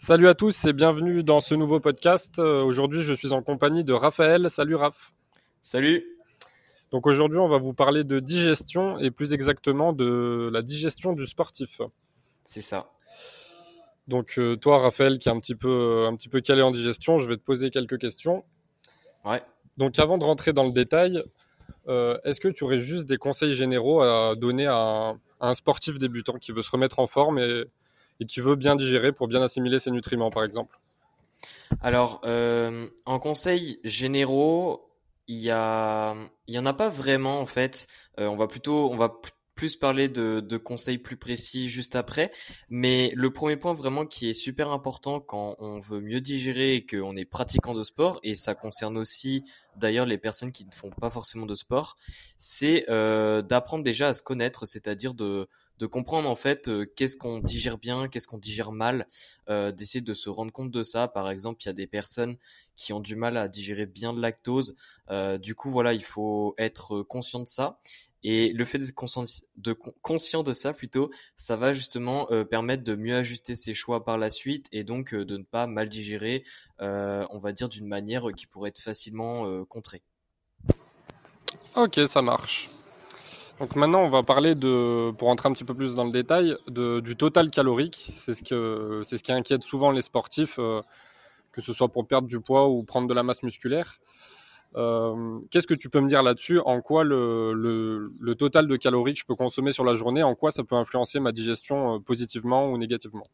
Salut à tous et bienvenue dans ce nouveau podcast. Euh, aujourd'hui, je suis en compagnie de Raphaël. Salut Raph. Salut. Donc aujourd'hui, on va vous parler de digestion et plus exactement de la digestion du sportif. C'est ça. Donc euh, toi, Raphaël, qui est un petit peu un petit peu calé en digestion, je vais te poser quelques questions. Ouais. Donc avant de rentrer dans le détail, euh, est-ce que tu aurais juste des conseils généraux à donner à un, sportif débutant qui veut se remettre en forme et, qui veut bien digérer pour bien assimiler ses nutriments, par exemple? Alors, euh, en conseils généraux, il y a, il y en a pas vraiment en fait. Euh, on va plutôt, on va plus parler de, de, conseils plus précis juste après. Mais le premier point vraiment qui est super important quand on veut mieux digérer et qu'on est pratiquant de sport, et ça concerne aussi d'ailleurs les personnes qui ne font pas forcément de sport, c'est euh, d'apprendre déjà à se connaître, c'est-à-dire de, de comprendre en fait euh, qu'est-ce qu'on digère bien, qu'est-ce qu'on digère mal, euh, d'essayer de se rendre compte de ça. Par exemple, il y a des personnes qui ont du mal à digérer bien de lactose. Euh, du coup, voilà, il faut être conscient de ça. Et le fait d'être conscient de, conscient de ça plutôt, ça va justement permettre de mieux ajuster ses choix par la suite et donc de ne pas mal digérer, on va dire d'une manière qui pourrait être facilement contrée. Ok, ça marche. Donc maintenant, on va parler de, pour entrer un petit peu plus dans le détail, de, du total calorique. C'est ce que, c'est ce qui inquiète souvent les sportifs, que ce soit pour perdre du poids ou prendre de la masse musculaire. Euh, qu'est-ce que tu peux me dire là-dessus? En quoi le, total de calories que je peux consommer sur la journée, en quoi ça peut influencer ma digestion euh, positivement ou négativement?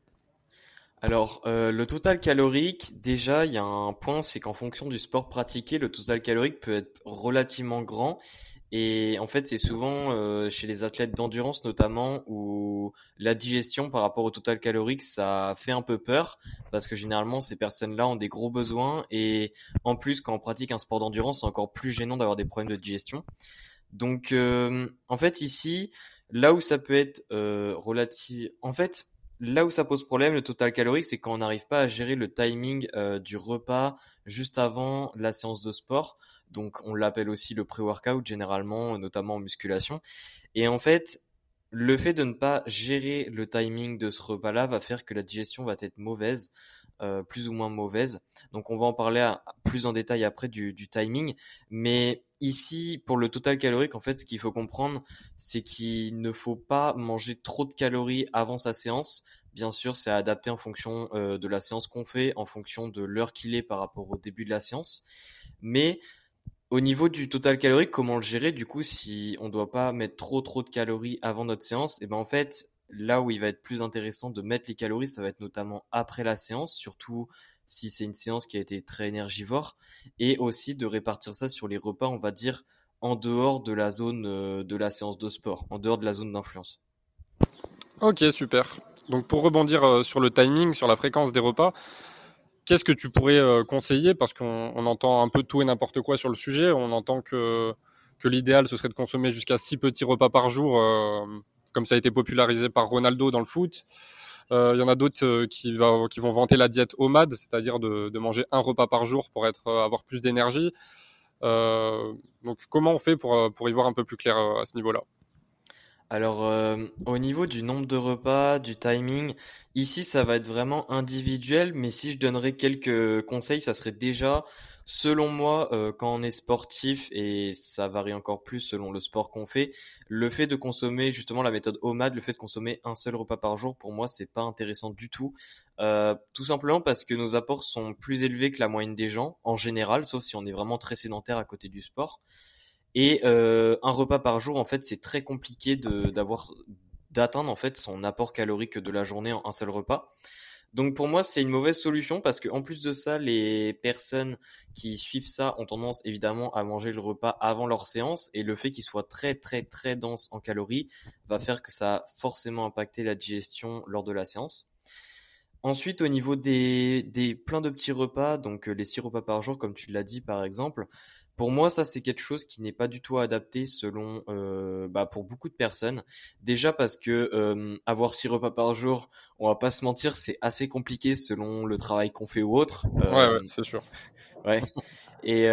Alors, euh, le total calorique, déjà, il y a un point, c'est qu'en fonction du sport pratiqué, le total calorique peut être relativement grand et en fait, c'est souvent euh, chez les athlètes d'endurance notamment où la digestion par rapport au total calorique, ça fait un peu peur parce que généralement, ces personnes-là ont des gros besoins et en plus, quand on pratique un sport d'endurance, c'est encore plus gênant d'avoir des problèmes de digestion. Donc, euh, en fait, ici, là où ça peut être euh, relatif, en fait, là où ça pose problème, le total calorique, c'est quand on n'arrive pas à gérer le timing euh, du repas juste avant la séance de sport. Donc, on l'appelle aussi le pré-workout, généralement, notamment en musculation. Et en fait, le fait de ne pas gérer le timing de ce repas-là va faire que la digestion va être mauvaise, euh, plus ou moins mauvaise. Donc, on va en parler plus en détail après du, timing. Mais ici, pour le total calorique, en fait, ce qu'il faut comprendre, c'est qu'il ne faut pas manger trop de calories avant sa séance. Bien sûr, c'est adapté en fonction euh, de la séance qu'on fait, en fonction de l'heure qu'il est par rapport au début de la séance. Mais au niveau du total calorique, comment le gérer Du coup, si on ne doit pas mettre trop trop de calories avant notre séance, et eh ben en fait, là où il va être plus intéressant de mettre les calories, ça va être notamment après la séance, surtout si c'est une séance qui a été très énergivore, et aussi de répartir ça sur les repas, on va dire, en dehors de la zone euh, de la séance de sport, en dehors de la zone d'influence. Ok, super. Donc pour rebondir euh, sur le timing, sur la fréquence des repas, qu'est-ce que tu pourrais euh, conseiller? Parce qu'on entend un peu tout et n'importe quoi sur le sujet. On entend que, que l'idéal, ce serait de consommer jusqu'à 6 petits repas par jour, comme ça a été popularisé par Ronaldo dans le foot. Euh, il y en a d'autres euh, qui, qui, vont vanter la diète OMAD, c'est-à-dire de, manger un repas par jour pour être, euh, avoir plus d'énergie. donc comment on fait pour, pour y voir un peu plus clair à ce niveau-là? Alors, au niveau du nombre de repas, du timing, ici, ça va être vraiment individuel, mais si je donnerais quelques conseils, ça serait déjà Selon moi, euh, quand on est sportif, et ça varie encore plus selon le sport qu'on fait, le fait de consommer justement la méthode OMAD, le fait de consommer un seul repas par jour, pour moi, c'est pas intéressant du tout. Euh, tout simplement parce que nos apports sont plus élevés que la moyenne des gens, en général, sauf si on est vraiment très sédentaire à côté du sport. Et euh, un repas par jour, en fait, c'est très compliqué d'atteindre en fait son apport calorique de la journée en un seul repas. Donc pour moi, c'est une mauvaise solution parce que en plus de ça, les personnes qui suivent ça ont tendance évidemment à manger le repas avant leur séance et le fait qu'il soit très très très dense en calories va faire que ça a forcément impacté la digestion lors de la séance. Ensuite, au niveau des, des plein de petits repas, donc euh, les six repas par jour, comme tu l'as dit par exemple, pour moi, ça c'est quelque chose qui n'est pas du tout adapté selon, euh, bah, pour beaucoup de personnes. Déjà parce que euh, avoir six repas par jour, on va pas se mentir, c'est assez compliqué selon le travail qu'on fait ou autre. ouais, ouais euh, c'est sûr. ouais. Et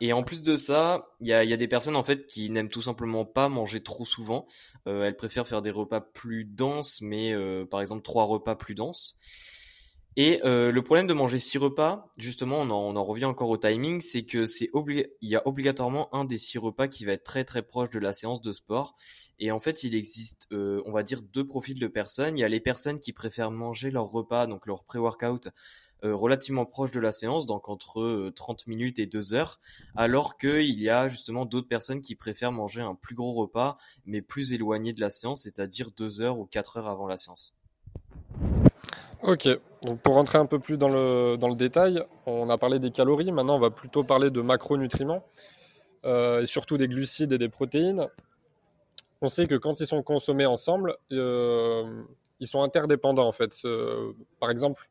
et en plus de ça, il y a, y a, des personnes en fait qui n'aiment tout simplement pas manger trop souvent. elles préfèrent faire des repas plus denses, mais par exemple trois repas plus denses. Et euh, le problème de manger six repas, justement, on en, revient encore au timing, c'est que c'est il y a obligatoirement un des six repas qui va être très très proche de la séance de sport. Et en fait, il existe, euh, on va dire, deux profils de personnes. Il y a les personnes qui préfèrent manger leur repas, donc leur pré-workout, euh, relativement proche de la séance, donc entre 30 minutes et 2 heures, alors qu'il y a justement d'autres personnes qui préfèrent manger un plus gros repas, mais plus éloigné de la séance, c'est-à-dire 2 heures ou 4 heures avant la séance. Ok, donc pour rentrer un peu plus dans le, dans le détail, on a parlé des calories, maintenant on va plutôt parler de macronutriments, euh, et surtout des glucides et des protéines. On sait que quand ils sont consommés ensemble, euh, ils sont interdépendants en fait. par exemple,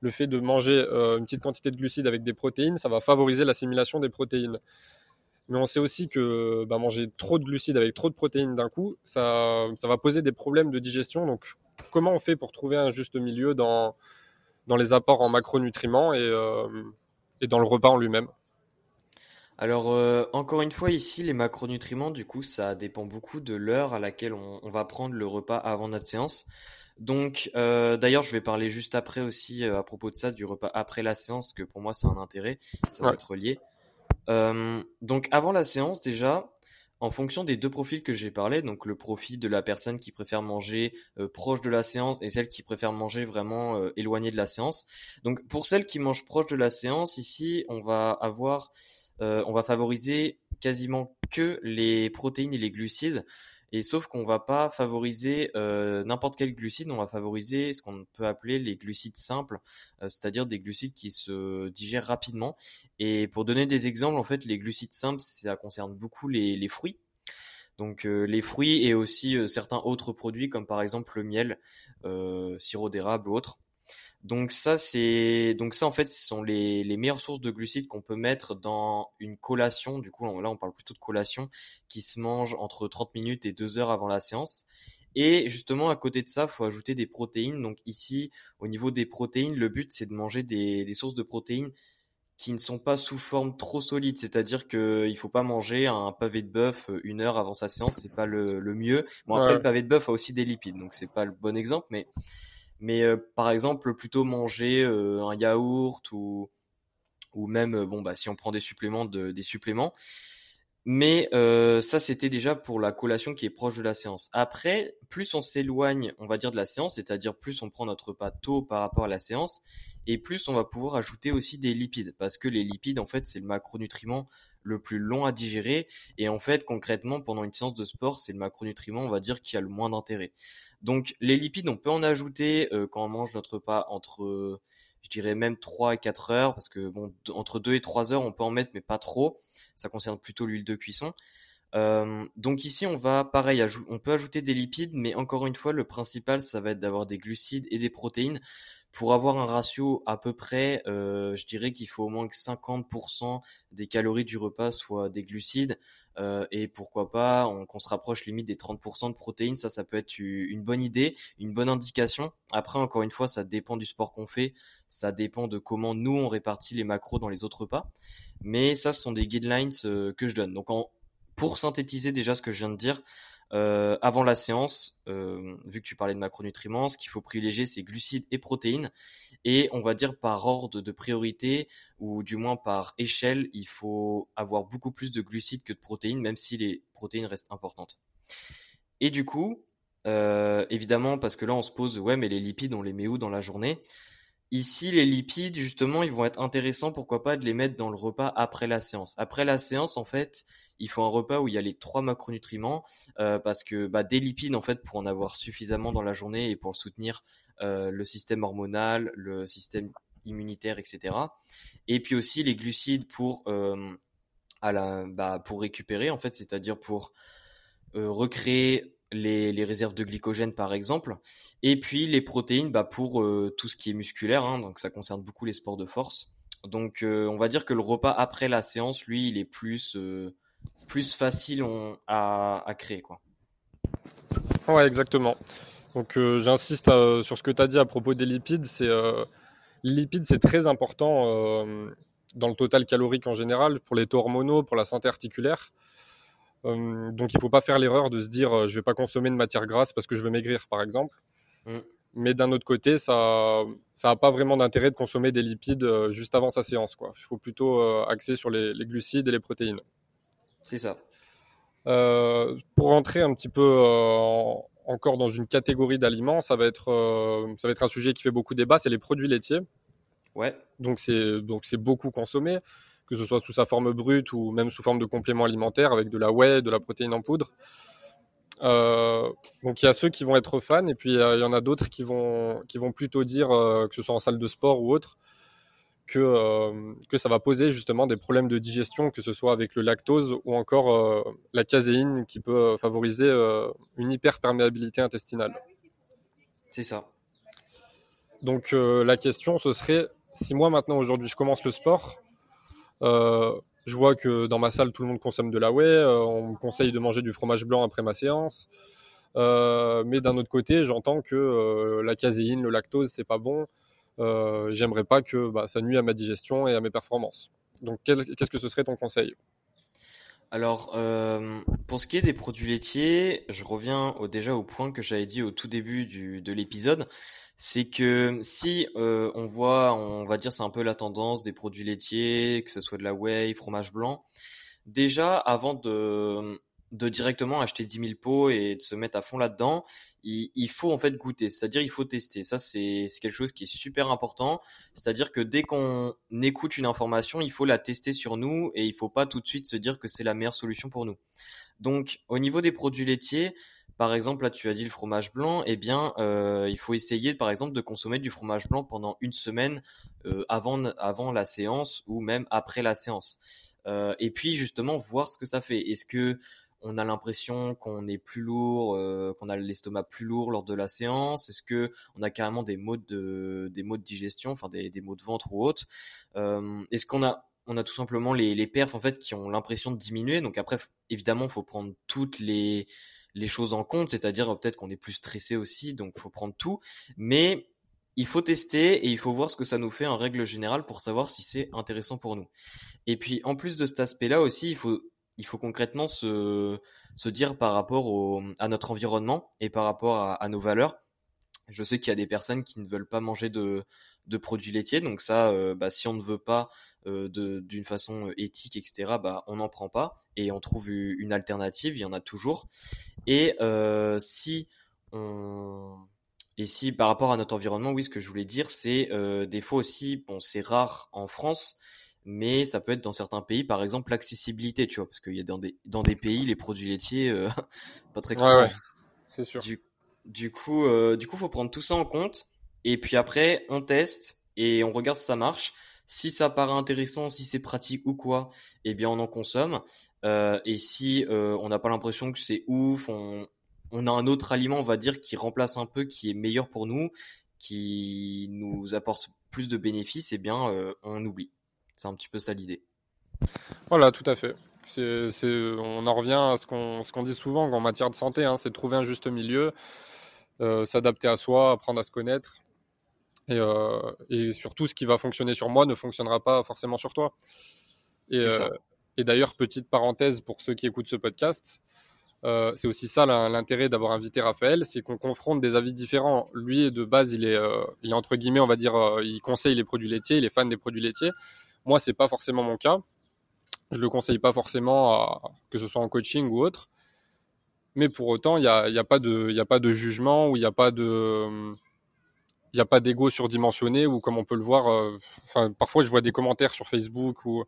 le fait de manger euh, une petite quantité de glucides avec des protéines, ça va favoriser l'assimilation des protéines. Mais on sait aussi que bah, manger trop de glucides avec trop de protéines d'un coup, ça, ça va poser des problèmes de digestion. Donc comment on fait pour trouver un juste milieu dans, dans les apports en macronutriments et, euh, et dans le repas en lui-même? Alors euh, encore une fois ici les macronutriments du coup ça dépend beaucoup de l'heure à laquelle on, va prendre le repas avant notre séance. Donc euh, d'ailleurs je vais parler juste après aussi à propos de ça du repas après la séance que pour moi c'est un intérêt, ça va être lié. donc avant la séance déjà en fonction des deux profils que j'ai parlé, donc le profil de la personne qui préfère manger euh, proche de la séance et celle qui préfère manger vraiment euh, éloigné de la séance. Donc pour celle qui mange proche de la séance, ici on va avoir, euh, on va favoriser quasiment que les protéines et les glucides. Et sauf qu'on va pas favoriser n'importe quel glucide, on va favoriser ce qu'on peut appeler les glucides simples, c'est-à-dire des glucides qui se digèrent rapidement. Et pour donner des exemples, en fait, les glucides simples, ça concerne beaucoup les, fruits. Donc les fruits et aussi certains autres produits comme par exemple le miel, sirop d'érable ou autre. Donc ça, c'est donc ça en fait, ce sont les, les meilleures sources de glucides qu'on peut mettre dans une collation. Du coup, là, on parle plutôt de collation qui se mange entre 30 minutes et 2 heures avant la séance. Et justement, à côté de ça, faut ajouter des protéines. Donc ici, au niveau des protéines, le but c'est de manger des, des sources de protéines qui ne sont pas sous forme trop solide, c'est-à-dire qu'il ne faut pas manger un pavé de bœuf euh, une heure avant sa séance, c'est pas le, le mieux. Bon après le pavé de bœuf a aussi des lipides, donc c'est pas le bon exemple, mais mais euh, par exemple, plutôt manger euh, un yaourt ou, même, euh, bon, bah, si on prend des suppléments, suppléments. Mais ça, c'était déjà pour la collation qui est proche de la séance. Après, plus on s'éloigne, on va dire, de la séance, c'est-à-dire plus on prend notre repas tôt par rapport à la séance, et plus on va pouvoir ajouter aussi des lipides, parce que les lipides, en fait, c'est le macronutriment le plus long à digérer, et en fait, concrètement, pendant une séance de sport, c'est le macronutriment, on va dire, qui a le moins d'intérêt. Donc les lipides, on peut en ajouter euh, quand on mange notre repas entre, je dirais même 3 et 4 heures, parce que bon, entre 2 et 3 heures, on peut en mettre, mais pas trop. Ça concerne plutôt l'huile de cuisson. Euh, donc ici, on va, pareil, on peut ajouter des lipides, mais encore une fois, le principal, ça va être d'avoir des glucides et des protéines. Pour avoir un ratio à peu près, euh, je dirais qu'il faut au moins que 50% des calories du repas soient des glucides, euh, et pourquoi pas qu'on se rapproche limite des 30% de protéines, ça, ça peut être une bonne idée, une bonne indication. Après, encore une fois, ça dépend du sport qu'on fait, ça dépend de comment nous on répartit les macros dans les autres repas. Mais ça, ce sont des guidelines euh, que je donne. Donc, pour synthétiser déjà ce que je viens de dire, euh, avant la séance, euh, vu que tu parlais de macronutriments, ce qu'il faut privilégier, c'est glucides et protéines. Et on va dire par ordre de priorité, ou du moins par échelle, il faut avoir beaucoup plus de glucides que de protéines, même si les protéines restent importantes. Et du coup, euh, évidemment, parce que là on se pose, ouais, mais les lipides, on les met où dans la journée? Ici, les lipides, justement, ils vont être intéressants, pourquoi pas, de les mettre dans le repas après la séance. Après la séance, en fait, il faut un repas où il y a les trois macronutriments, euh, parce que bah, des lipides, en fait, pour en avoir suffisamment dans la journée et pour soutenir euh, le système hormonal, le système immunitaire, etc. Et puis aussi les glucides pour, euh, à la, bah, pour récupérer, en fait, c'est-à-dire pour recréer les, réserves de glycogène par exemple, et puis les protéines bah, pour euh, tout ce qui est musculaire, hein, donc ça concerne beaucoup les sports de force. Donc euh, on va dire que le repas après la séance, lui, il est plus, euh, plus facile à, créer. Quoi. Ouais, exactement. Donc j'insiste sur ce que tu as dit à propos des lipides. C'est, lipides, c'est très important dans le total calorique en général, pour les taux hormonaux, pour la santé articulaire. Euh, donc il ne faut pas faire l'erreur de se dire euh, je ne vais pas consommer de matière grasse parce que je veux maigrir, par exemple. Mm. mais d'un autre côté, ça n'a pas vraiment d'intérêt de consommer des lipides juste avant sa séance. Il faut plutôt axer sur les, glucides et les protéines. C'est ça. pour rentrer un petit peu encore dans une catégorie d'aliments, ça, va être, ça va être un sujet qui fait beaucoup débat, c'est les produits laitiers. Ouais. Donc c'est donc c'est beaucoup consommé, que ce soit sous sa forme brute ou même sous forme de complément alimentaire avec de la whey, de la protéine en poudre. Euh, donc il y a ceux qui vont être fans et puis il y en a d'autres qui vont qui vont plutôt dire euh, que ce soit en salle de sport ou autre que euh, que ça va poser justement des problèmes de digestion, que ce soit avec le lactose ou encore la caséine qui peut favoriser une hyperperméabilité intestinale. C'est ça. Donc la question ce serait si moi maintenant aujourd'hui je commence le sport, euh, je vois que dans ma salle tout le monde consomme de la whey, euh, on me conseille de manger du fromage blanc après ma séance. Euh, mais d'un autre côté, j'entends que la caséine, le lactose, c'est pas bon. J'aimerais pas que bah, ça nuit à ma digestion et à mes performances. Donc, qu'est-ce que ce serait ton conseil? Alors, pour ce qui est des produits laitiers, je reviens déjà au point que j'avais dit au tout début de l'épisode c'est que si euh, on voit, on va dire, c'est un peu la tendance des produits laitiers, que ce soit de la whey, fromage blanc. Déjà, avant de, de directement acheter 10 000 pots et de se mettre à fond là-dedans, il, il, faut en fait goûter, c'est-à-dire il faut tester. Ça, c'est quelque chose qui est super important. C'est-à-dire que dès qu'on écoute une information, il faut la tester sur nous et il faut pas tout de suite se dire que c'est la meilleure solution pour nous. Donc, au niveau des produits laitiers, par exemple, là, tu as dit le fromage blanc. Eh bien, euh, il faut essayer, par exemple, de consommer du fromage blanc pendant une semaine euh, avant, avant la séance ou même après la séance. Euh, et puis, justement, voir ce que ça fait. Est-ce que on a l'impression qu'on est plus lourd, qu'on a l'estomac plus lourd lors de la séance? Est-ce que on a carrément des maux de des maux de digestion, enfin des, des maux de ventre ou autres Est-ce qu'on a on a tout simplement les, les perfs en fait qui ont l'impression de diminuer? Donc après, évidemment, il faut prendre toutes les les choses en compte, c'est-à-dire euh, peut-être qu'on est plus stressé aussi, donc faut prendre tout, mais il faut tester et il faut voir ce que ça nous fait en règle générale pour savoir si c'est intéressant pour nous. Et puis en plus de cet aspect-là aussi, il faut il faut concrètement se se dire par rapport au, à notre environnement et par rapport à, à nos valeurs. Je sais qu'il y a des personnes qui ne veulent pas manger de de produits laitiers. Donc ça, euh, bah, si on ne veut pas euh, d'une façon euh, éthique, etc., bah, on n'en prend pas et on trouve une alternative. Il y en a toujours. Et si on et si par rapport à notre environnement, oui, ce que je voulais dire, c'est des fois aussi, bon, c'est rare en France, mais ça peut être dans certains pays, par exemple l'accessibilité, tu vois, parce qu'il y a dans des dans des pays les produits laitiers pas très ouais, c'est sûr. Du, du coup, du coup, faut prendre tout ça en compte. Et puis après, on teste et on regarde si ça marche. Si ça paraît intéressant, si c'est pratique ou quoi, eh bien on en consomme. Euh, et si euh, on n'a pas l'impression que c'est ouf, on, a un autre aliment, on va dire, qui remplace un peu, qui est meilleur pour nous, qui nous apporte plus de bénéfices, eh bien euh, on oublie. C'est un petit peu ça l'idée. Voilà, tout à fait. On en revient à ce qu'on, dit souvent en matière de santé, hein, c'est trouver un juste milieu, s'adapter à soi, apprendre à se connaître et, euh, et, surtout, ce qui va fonctionner sur moi ne fonctionnera pas forcément sur toi. Et, euh, et d'ailleurs, petite parenthèse pour ceux qui écoutent ce podcast, euh, c'est aussi ça l'intérêt d'avoir invité Raphaël, c'est qu'on confronte des avis différents. Lui, de base, il est, il est entre guillemets, on va dire, il conseille les produits laitiers, il est fan des produits laitiers. Moi, c'est pas forcément mon cas. Je le conseille pas forcément, à, que ce soit en coaching ou autre. Mais pour autant, il n'y a, y a, pas de, a pas de jugement ou il n'y a pas de il n'y a pas d'ego surdimensionné ou comme on peut le voir, euh, enfin, parfois je vois des commentaires sur Facebook où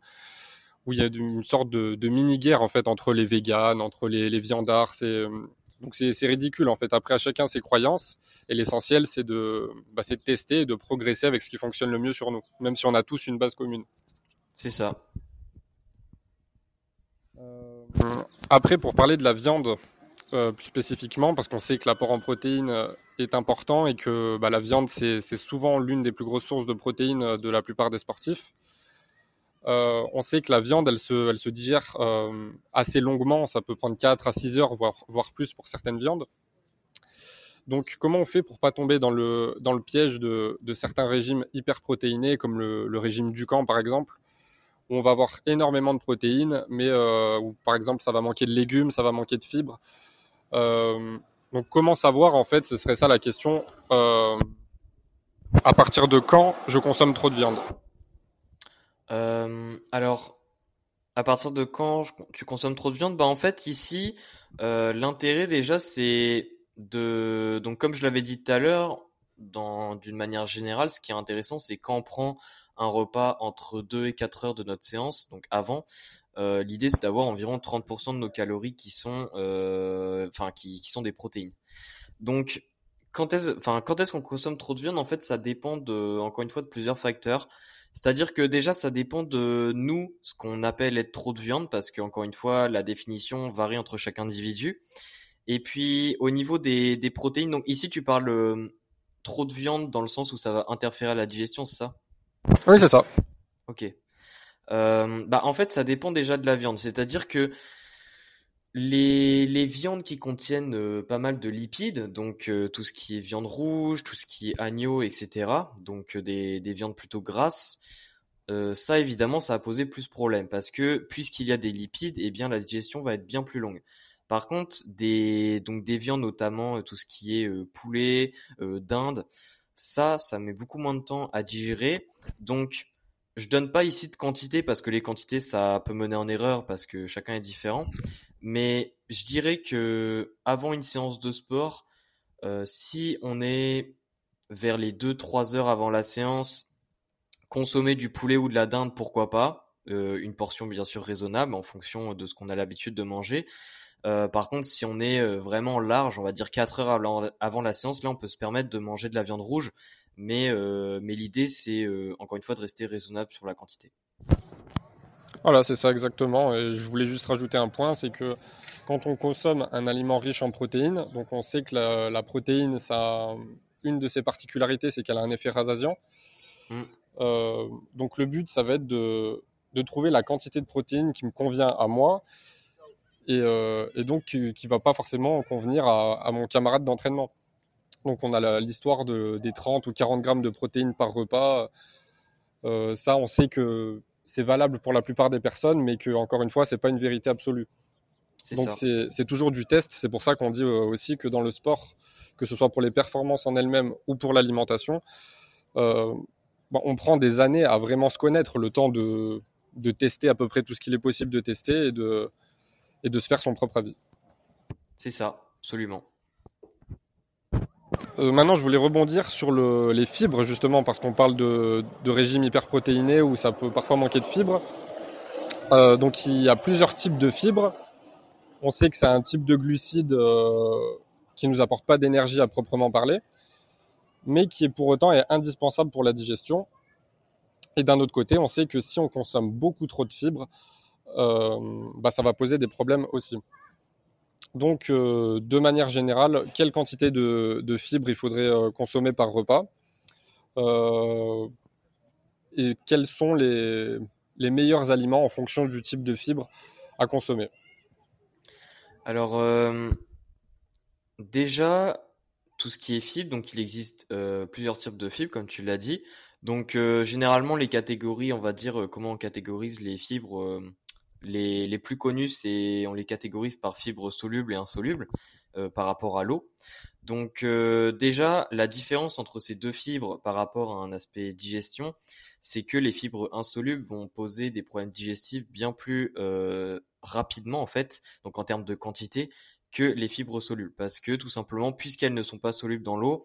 où il y a une sorte de, mini-guerre en fait entre les véganes, entre les, les viandards. C'est euh, donc c'est ridicule en fait. Après à chacun ses croyances et l'essentiel c'est de, bah, de tester et de progresser avec ce qui fonctionne le mieux sur nous, même si on a tous une base commune. C'est ça. Euh, après pour parler de la viande, euh, plus spécifiquement parce qu'on sait que l'apport en protéines euh, est important et que bah, la viande, c'est souvent l'une des plus grosses sources de protéines euh, de la plupart des sportifs. on sait que la viande, elle se, digère assez longuement, ça peut prendre 4 à 6 heures, voire, plus pour certaines viandes. Donc comment on fait pour pas tomber dans le, piège de, certains régimes hyperprotéinés, comme le, régime Ducan par exemple, où on va avoir énormément de protéines, mais où par exemple ça va manquer de légumes, ça va manquer de fibres. Euh, Donc comment savoir en fait, ce serait ça la question, euh, à partir de quand je consomme trop de viande? Euh, Alors, à partir de quand tu consommes trop de viande? Bah en fait ici, l'intérêt déjà c'est de... Donc comme je l'avais dit tout à l'heure, d'une manière générale, ce qui est intéressant c'est quand on prend un repas entre 2 et 4 heures de notre séance, donc avant, euh, l'idée c'est d'avoir environ 30% de nos calories qui sont, euh, enfin, qui, qui, sont des protéines. Donc, quand est-ce, enfin, quand est-ce qu'on consomme trop de viande? En fait, ça dépend de, encore une fois, de plusieurs facteurs. C'est-à-dire que déjà, ça dépend de nous, ce qu'on appelle être trop de viande, parce que encore une fois, la définition varie entre chaque individu. Et puis, au niveau des, des protéines, donc ici, tu parles euh, trop de viande dans le sens où ça va interférer à la digestion, c'est ça? Oui, c'est ça. Ok. Euh, bah, en fait, ça dépend déjà de la viande. C'est-à-dire que les, viandes qui contiennent euh, pas mal de lipides, donc euh, tout ce qui est viande rouge, tout ce qui est agneau, etc., donc des, des viandes plutôt grasses, ça évidemment, ça a posé plus de problèmes parce que puisqu'il y a des lipides, eh bien la digestion va être bien plus longue. Par contre, des, donc des viandes, notamment tout ce qui est poulet, dinde, ça, ça met beaucoup moins de temps à digérer. Donc, je donne pas ici de quantité parce que les quantités ça peut mener en erreur parce que chacun est différent. Mais je dirais que avant une séance de sport, euh, si on est vers les 2-3 heures avant la séance, consommer du poulet ou de la dinde, pourquoi pas. Euh, une portion bien sûr raisonnable en fonction de ce qu'on a l'habitude de manger. Euh, par contre, si on est vraiment large, on va dire 4 heures avant la séance, là on peut se permettre de manger de la viande rouge mais, euh, mais l'idée, c'est euh, encore une fois de rester raisonnable sur la quantité. Voilà, c'est ça exactement. Et je voulais juste rajouter un point, c'est que quand on consomme un aliment riche en protéines, donc on sait que la, protéine, ça, une de ses particularités, c'est qu'elle a un effet rassasiant. Mm. Euh, donc le but, ça va être de, de, trouver la quantité de protéines qui me convient à moi et, et donc qui ne va pas forcément convenir à, à mon camarade d'entraînement. Donc on a l'histoire de, des 30 ou 40 grammes de protéines par repas. Euh, ça, on sait que c'est valable pour la plupart des personnes, mais que encore une fois, c'est pas une vérité absolue. Donc c'est toujours du test. C'est pour ça qu'on dit euh, aussi que dans le sport, que ce soit pour les performances en elles-mêmes ou pour l'alimentation, euh, on prend des années à vraiment se connaître, le temps de, de tester à peu près tout ce qu'il est possible de tester et de, et de se faire son propre avis. C'est ça, absolument. Euh, maintenant, je voulais rebondir sur les fibres, justement, parce qu'on parle de, régime hyperprotéiné où ça peut parfois manquer de fibres. Euh, donc, il y a plusieurs types de fibres. On sait que c'est un type de glucide euh, qui ne nous apporte pas d'énergie à proprement parler, mais qui est pour autant est indispensable pour la digestion. Et d'un autre côté, on sait que si on consomme beaucoup trop de fibres, bah, ça va poser des problèmes aussi. Donc, euh, de manière générale, quelle quantité de, fibres il faudrait euh, consommer par repas euh, et quels sont les, meilleurs aliments en fonction du type de fibres à consommer? Alors, déjà, tout ce qui est fibres, donc il existe plusieurs types de fibres, comme tu l'as dit. Donc, généralement, les catégories, on va dire comment on catégorise les fibres les, plus connus, c'est on les catégorise par fibres solubles et insolubles euh, par rapport à l'eau. Donc euh, déjà, la différence entre ces deux fibres par rapport à un aspect digestion, c'est que les fibres insolubles vont poser des problèmes digestifs bien plus euh, rapidement en fait, donc en termes de quantité, que les fibres solubles, parce que tout simplement, puisqu'elles ne sont pas solubles dans l'eau,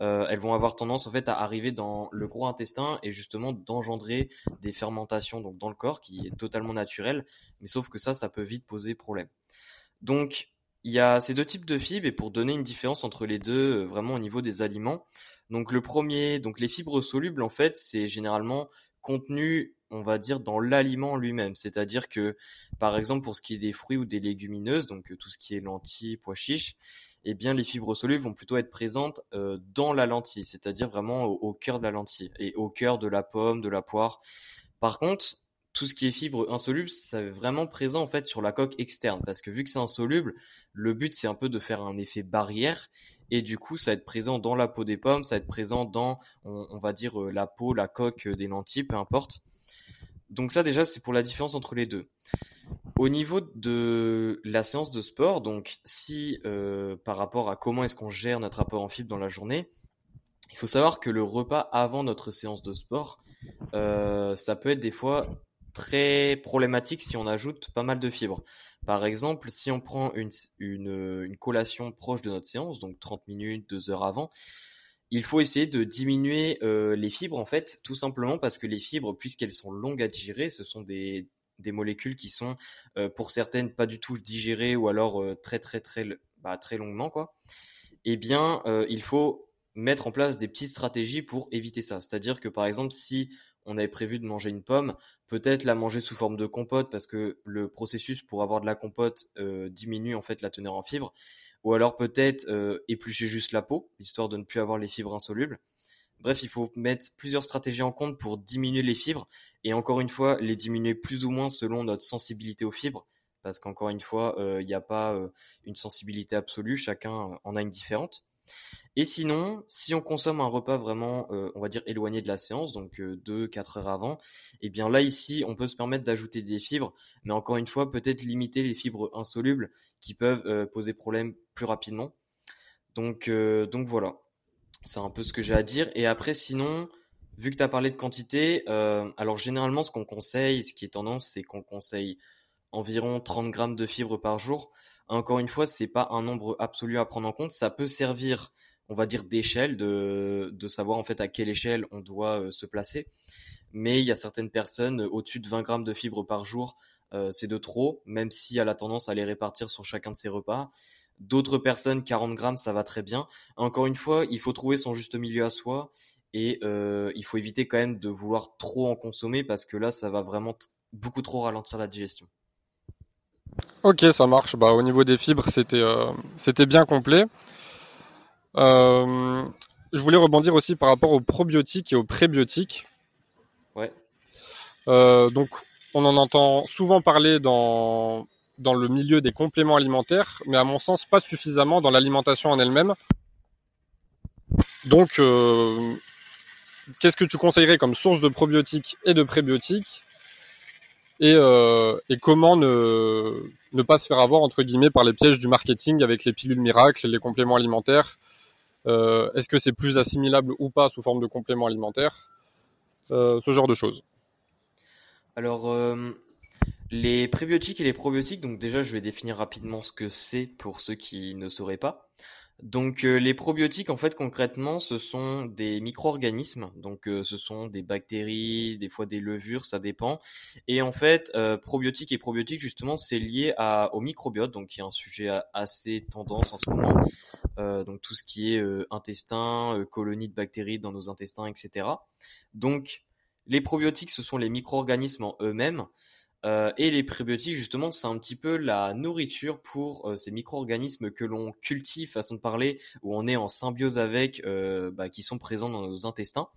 euh, elles vont avoir tendance en fait à arriver dans le gros intestin et justement d'engendrer des fermentations donc dans le corps qui est totalement naturel, mais sauf que ça, ça peut vite poser problème. Donc il y a ces deux types de fibres et pour donner une différence entre les deux, euh, vraiment au niveau des aliments. Donc le premier, donc les fibres solubles en fait, c'est généralement contenu on va dire dans l'aliment lui-même, c'est-à-dire que par exemple pour ce qui est des fruits ou des légumineuses, donc tout ce qui est lentilles, pois chiches, eh bien les fibres solubles vont plutôt être présentes euh, dans la lentille, c'est-à-dire vraiment au, cœur de la lentille et au cœur de la pomme, de la poire. Par contre, tout ce qui est fibres insolubles, c'est vraiment présent en fait sur la coque externe parce que vu que c'est insoluble, le but c'est un peu de faire un effet barrière et du coup ça va être présent dans la peau des pommes, ça va être présent dans on, va dire euh, la peau, la coque des lentilles, peu importe. Donc ça déjà c'est pour la différence entre les deux. Au niveau de la séance de sport, donc si euh, par rapport à comment est-ce qu'on gère notre apport en fibres dans la journée, il faut savoir que le repas avant notre séance de sport, euh, ça peut être des fois très problématique si on ajoute pas mal de fibres. Par exemple, si on prend une, une, collation proche de notre séance, donc 30 minutes, 2 heures avant, il faut essayer de diminuer euh, les fibres en fait, tout simplement parce que les fibres, puisqu'elles sont longues à digérer, ce sont des, des molécules qui sont euh, pour certaines pas du tout digérées ou alors euh, très très très bah, très longuement quoi. Eh bien, il faut mettre en place des petites stratégies pour éviter ça. C'est-à-dire que par exemple, si on avait prévu de manger une pomme, peut-être la manger sous forme de compote parce que le processus pour avoir de la compote diminue en fait la teneur en fibres, ou alors peut-être euh, éplucher juste la peau, histoire de ne plus avoir les fibres insolubles. Bref, il faut mettre plusieurs stratégies en compte pour diminuer les fibres, et encore une fois, les diminuer plus ou moins selon notre sensibilité aux fibres, parce qu'encore une fois, euh, il n'y a pas une sensibilité absolue, chacun en a une différente. Et sinon, si on consomme un repas vraiment, euh, on va dire éloigné de la séance, donc 2-4 euh, heures avant, eh bien là ici, on peut se permettre d'ajouter des fibres, mais encore une fois, peut-être limiter les fibres insolubles qui peuvent euh, poser problème plus rapidement. Donc, donc voilà, c'est un peu ce que j'ai à dire. Et après, sinon, vu que tu as parlé de quantité, alors généralement, ce qu'on conseille, ce qui est tendance, c'est qu'on conseille environ 30 grammes de fibres par jour. Encore une fois, c'est pas un nombre absolu à prendre en compte. Ça peut servir, on va dire, d'échelle, de, savoir en fait à quelle échelle on doit euh, se placer. Mais il y a certaines personnes euh, au-dessus de 20 grammes de fibres par jour, euh, c'est de trop, même si elle a tendance à les répartir sur chacun de ses repas. D'autres personnes, 40 grammes, ça va très bien. Encore une fois, il faut trouver son juste milieu à soi et il faut éviter quand même de vouloir trop en consommer parce que là, ça va vraiment beaucoup trop ralentir la digestion. Ok, ça marche. Bah, au niveau des fibres, c'était euh, c'était bien complet. Euh, je voulais rebondir aussi par rapport aux probiotiques et aux prébiotiques. Ouais. Euh, donc, on en entend souvent parler dans, dans le milieu des compléments alimentaires, mais à mon sens, pas suffisamment dans l'alimentation en elle-même. Donc, qu'est-ce que tu conseillerais comme source de probiotiques et de prébiotiques euh, et, comment ne, pas se faire avoir entre guillemets par les pièges du marketing avec les pilules miracles, les compléments alimentaires. Euh, est-ce que c'est plus assimilable ou pas sous forme de compléments alimentaires? Euh, Ce genre de choses. Alors, les prébiotiques et les probiotiques, donc déjà je vais définir rapidement ce que c'est pour ceux qui ne sauraient pas. Donc euh, les probiotiques en fait concrètement ce sont des micro-organismes. Donc euh, ce sont des bactéries des fois des levures ça dépend. Et en fait euh, probiotiques et probiotiques justement c'est lié au microbiote. Donc qui est un sujet assez tendance en ce moment. Donc tout ce qui est intestin colonies de bactéries dans nos intestins etc donc les probiotiques ce sont les micro-organismes en eux-mêmes euh, et les prébiotiques, justement, c'est un petit peu la nourriture pour euh, ces micro-organismes que l'on cultive, façon de parler, où on est en symbiose avec, euh, bah, qui sont présents dans nos intestins.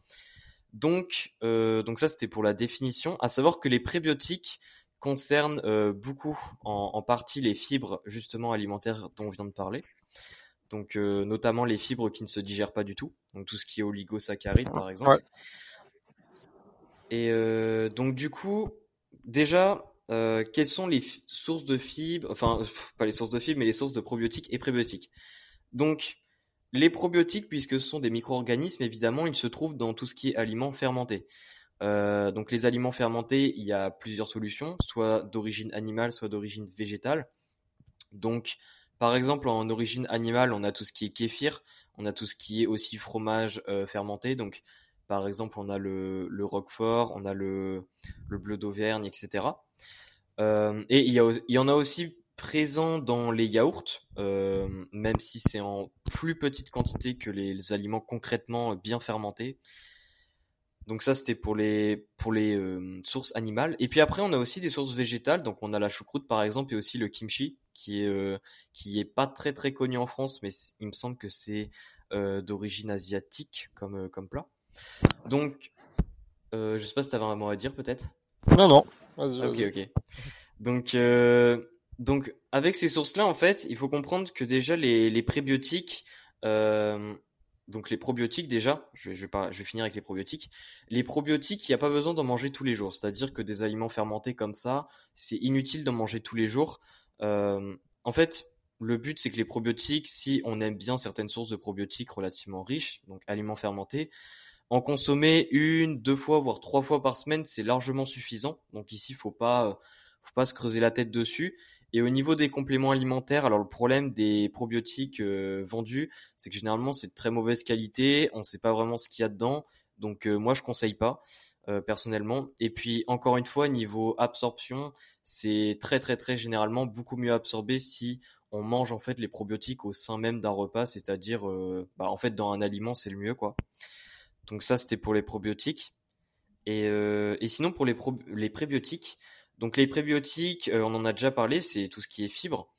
Donc, donc ça, c'était pour la définition. À savoir que les prébiotiques concernent beaucoup, en, en, partie, les fibres justement alimentaires dont on vient de parler. Donc, notamment les fibres qui ne se digèrent pas du tout. Donc, tout ce qui est oligosaccharides, par exemple. Et donc, du coup, déjà, euh, quelles sont les sources de fibres, enfin, pas les sources de fibres, mais les sources de probiotiques et prébiotiques? Donc, les probiotiques, puisque ce sont des micro-organismes, évidemment, ils se trouvent dans tout ce qui est aliments fermentés. Euh, donc, les aliments fermentés, il y a plusieurs solutions, soit d'origine animale, soit d'origine végétale. Donc, par exemple, en origine animale, on a tout ce qui est kéfir, on a tout ce qui est aussi fromage euh, fermenté. Donc, par exemple, on a le, Roquefort, on a le, le bleu d'Auvergne, etc. Euh, et il y, a, il y en a aussi présent dans les yaourts, euh, même si c'est en plus petite quantité que les, aliments concrètement bien fermentés. Donc ça, c'était pour les, pour les euh, sources animales. Et puis après, on a aussi des sources végétales. Donc on a la choucroute, par exemple, et aussi le kimchi, qui est, qui est pas très très connu en France, mais il me semble que c'est d'origine asiatique comme, comme plat. Donc, euh, je sais pas si tu avais un mot à dire peut-être? Non, non. ok, ok. Donc, euh, donc, avec ces sources-là, en fait, il faut comprendre que déjà les, les prébiotiques, euh, donc les probiotiques déjà, je vais, je, vais je vais finir avec les probiotiques. Les probiotiques, il n'y a pas besoin d'en manger tous les jours. C'est-à-dire que des aliments fermentés comme ça, c'est inutile d'en manger tous les jours. Euh, en fait, le but c'est que les probiotiques, si on aime bien certaines sources de probiotiques relativement riches, donc aliments fermentés, en consommer une, deux fois, voire trois fois par semaine, c'est largement suffisant. Donc ici, faut pas, faut pas se creuser la tête dessus. Et au niveau des compléments alimentaires, alors le problème des probiotiques euh, vendus, c'est que généralement c'est de très mauvaise qualité, on ne sait pas vraiment ce qu'il y a dedans, donc euh, moi je conseille pas euh, personnellement. Et puis encore une fois, niveau absorption, c'est très très très généralement beaucoup mieux absorbé si on mange en fait les probiotiques au sein même d'un repas, c'est-à-dire bah, en fait dans un aliment c'est le mieux quoi. Donc ça c'était pour les probiotiques. Et, et sinon pour les, les prébiotiques, donc les prébiotiques, euh, on en a déjà parlé, c'est tout ce qui est fibres.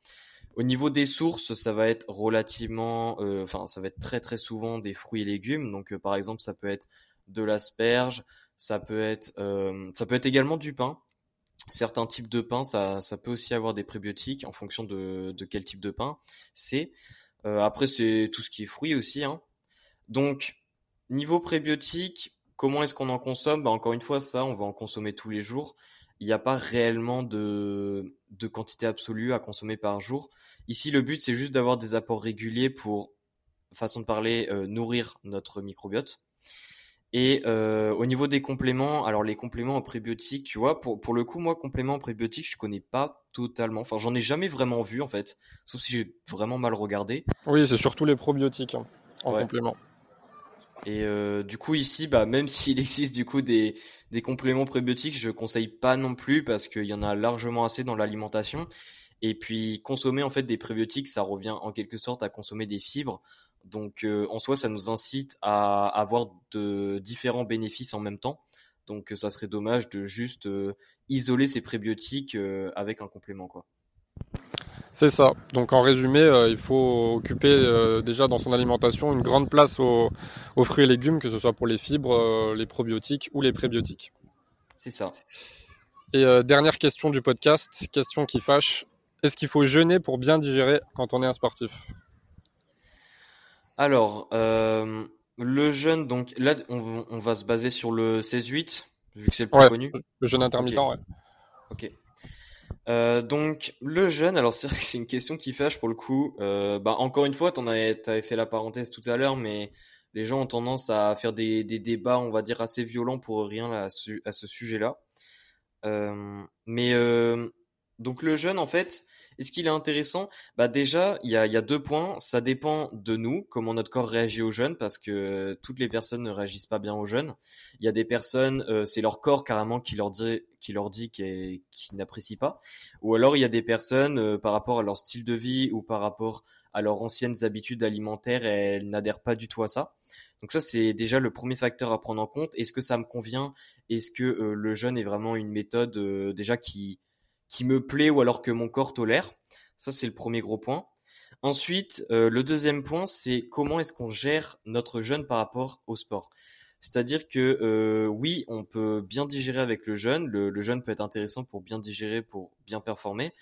Au niveau des sources, ça va être relativement, euh, enfin ça va être très très souvent des fruits et légumes. Donc euh, par exemple, ça peut être de l'asperge, ça peut être, ça peut être également du pain. Certains types de pain, ça, ça peut aussi avoir des prébiotiques en fonction de, de quel type de pain c'est. après, c'est tout ce qui est fruits aussi. Hein. Donc niveau prébiotiques, comment est-ce qu'on en consomme? Bah, Encore une fois, ça, on va en consommer tous les jours il n'y a pas réellement de, de quantité absolue à consommer par jour. Ici, le but, c'est juste d'avoir des apports réguliers pour, façon de parler, euh, nourrir notre microbiote. Et euh, au niveau des compléments, alors les compléments en prébiotiques, tu vois, pour, pour le coup, moi, compléments en prébiotiques, je connais pas totalement. Enfin, j'en ai jamais vraiment vu, en fait, sauf si j'ai vraiment mal regardé. Oui, c'est surtout les probiotiques hein, en complément. Et euh, du coup ici, bah, même s'il existe du coup des, compléments prébiotiques, je conseille pas non plus parce qu'il y en a largement assez dans l'alimentation. Et puis consommer en fait des prébiotiques, ça revient en quelque sorte à consommer des fibres. Donc euh, en soi, ça nous incite à avoir de différents bénéfices en même temps. Donc ça serait dommage de juste euh, isoler ces prébiotiques avec un complément quoi. C'est ça. Donc en résumé, euh, il faut occuper euh, déjà dans son alimentation une grande place aux, fruits et légumes, que ce soit pour les fibres, euh, les probiotiques ou les prébiotiques. C'est ça. Et dernière question du podcast, question qui fâche. Est-ce qu'il faut jeûner pour bien digérer quand on est un sportif? Alors, le jeûne, donc là, on, va se baser sur le 16-8, vu que c'est le plus connu. Le jeûne intermittent, ouais. Ok. Euh, donc le jeûne, alors c'est vrai que c'est une question qui fâche pour le coup. Euh, bah encore une fois, t'en avais, fait la parenthèse tout à l'heure, mais les gens ont tendance à faire des, débats, on va dire assez violents pour rien là, à, ce sujet-là. Euh, mais donc le jeûne, en fait, est-ce qu'il est intéressant? Bah déjà, il y a, deux points. Ça dépend de nous, comment notre corps réagit au jeûne, parce que toutes les personnes ne réagissent pas bien au jeûne. Il y a des personnes, c'est leur corps carrément qui leur dit, qui leur dit qu'ils n'apprécient pas. Ou alors il y a des personnes, euh, par rapport à leur style de vie ou par rapport à leurs anciennes habitudes alimentaires, elles n'adhèrent pas du tout à ça. Donc ça, c'est déjà le premier facteur à prendre en compte. Est-ce que ça me convient? Est-ce que euh, le jeûne est vraiment une méthode déjà qui qui me plaît ou alors que mon corps tolère? Ça, c'est le premier gros point. Ensuite, euh, le deuxième point, c'est comment est-ce qu'on gère notre jeûne par rapport au sport? C'est-à-dire que euh, oui, on peut bien digérer avec le jeûne. Le, jeûne peut être intéressant pour bien digérer, pour bien performer.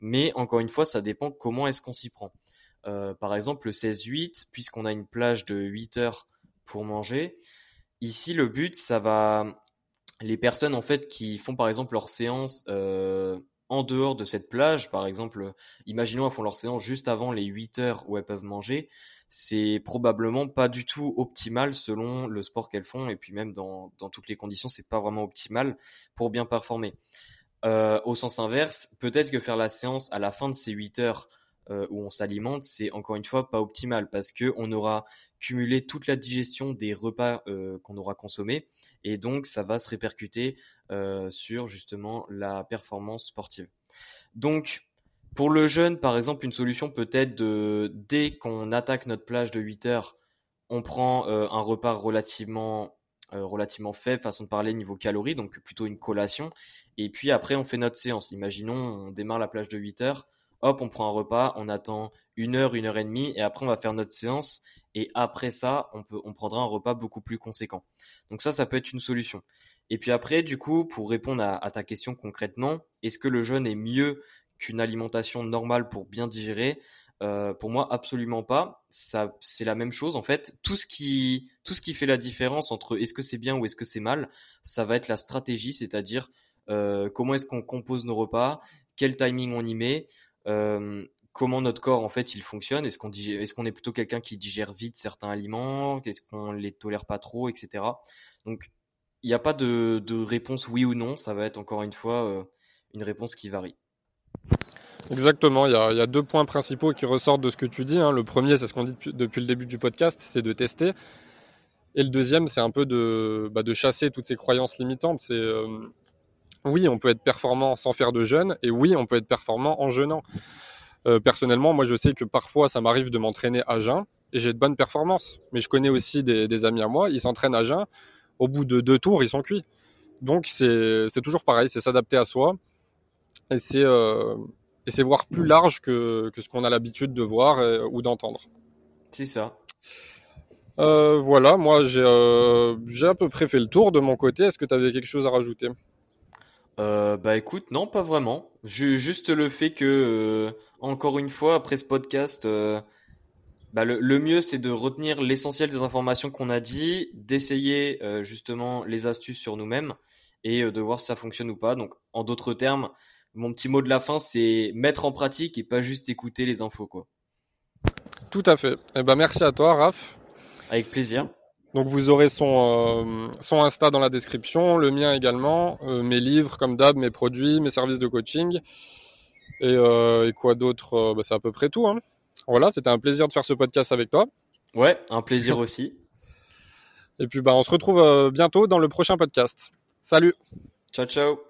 Mais encore une fois, ça dépend comment est-ce qu'on s'y prend. Euh, par exemple, le 16-8, puisqu'on a une plage de 8 heures pour manger, ici, le but, ça va... Les personnes, en fait, qui font par exemple leur séance en dehors de cette plage, par exemple, imaginons elles font leur séance juste avant les 8 heures où elles peuvent manger, c'est probablement pas du tout optimal selon le sport qu'elles font et puis même dans, dans toutes les conditions, c'est pas vraiment optimal pour bien performer. Euh, au sens inverse, peut-être que faire la séance à la fin de ces 8 heures euh, où on s'alimente, c'est encore une fois pas optimal parce que on aura cumulé toute la digestion des repas euh, qu'on aura consommés et donc ça va se répercuter euh, sur justement la performance sportive. Donc pour le jeûne, par exemple, une solution peut être de dès qu'on attaque notre plage de 8 heures, on prend un repas relativement relativement faible, façon de parler niveau calories, donc plutôt une collation. Et puis après, on fait notre séance. Imaginons, on démarre la plage de 8 heures, hop, on prend un repas, on attend une heure, une heure et demie, et après on va faire notre séance. Et après ça, on prendra un repas beaucoup plus conséquent. Donc ça, ça peut être une solution. Et puis après, du coup, pour répondre à, ta question concrètement, est-ce que le jeûne est mieux qu'une alimentation normale pour bien digérer euh, pour moi, absolument pas. Ça, c'est la même chose en fait. Tout ce qui, tout ce qui fait la différence entre est-ce que c'est bien ou est-ce que c'est mal, ça va être la stratégie, c'est-à-dire euh, comment est-ce qu'on compose nos repas, quel timing on y met, euh, comment notre corps en fait il fonctionne. Est-ce qu'on est plutôt quelqu'un qui digère vite certains aliments, est-ce qu'on les tolère pas trop, etc. Donc il n'y a pas de, réponse oui ou non. Ça va être encore une fois une réponse qui varie. Exactement, il y, a, deux points principaux qui ressortent de ce que tu dis. Hein. Le premier, c'est ce qu'on dit depuis, le début du podcast, c'est de tester. Et le deuxième, c'est un peu de, bah, chasser toutes ces croyances limitantes. C'est euh, oui, on peut être performant sans faire de jeûne, et oui, on peut être performant en jeûnant. Euh, personnellement, moi, je sais que parfois, ça m'arrive de m'entraîner à jeun, et j'ai de bonnes performances. Mais je connais aussi des, des amis à moi, ils s'entraînent à jeun, au bout de deux tours, ils sont cuits. Donc, c'est toujours pareil, c'est s'adapter à soi. Et c'est euh, et c'est voir plus large que, que ce qu'on a l'habitude de voir euh, ou d'entendre. C'est ça. Euh, voilà, moi j'ai euh, à peu près fait le tour de mon côté. Est-ce que tu avais quelque chose à rajouter? Bah écoute, non, pas vraiment. juste le fait que, encore une fois, après ce podcast, bah, le, le, mieux c'est de retenir l'essentiel des informations qu'on a dit, d'essayer justement les astuces sur nous-mêmes et de voir si ça fonctionne ou pas. Donc en d'autres termes, mon petit mot de la fin, c'est mettre en pratique et pas juste écouter les infos, quoi. Tout à fait. Eh ben, merci à toi, Raph. Avec plaisir. Donc vous aurez son, euh, son Insta dans la description, le mien également, euh, mes livres comme d'hab, mes produits, mes services de coaching. Et, euh, quoi d'autre bah, C'est à peu près tout. Hein. Voilà, c'était un plaisir de faire ce podcast avec toi. Ouais, un plaisir aussi. Et puis bah, on se retrouve bientôt dans le prochain podcast. Salut Ciao ciao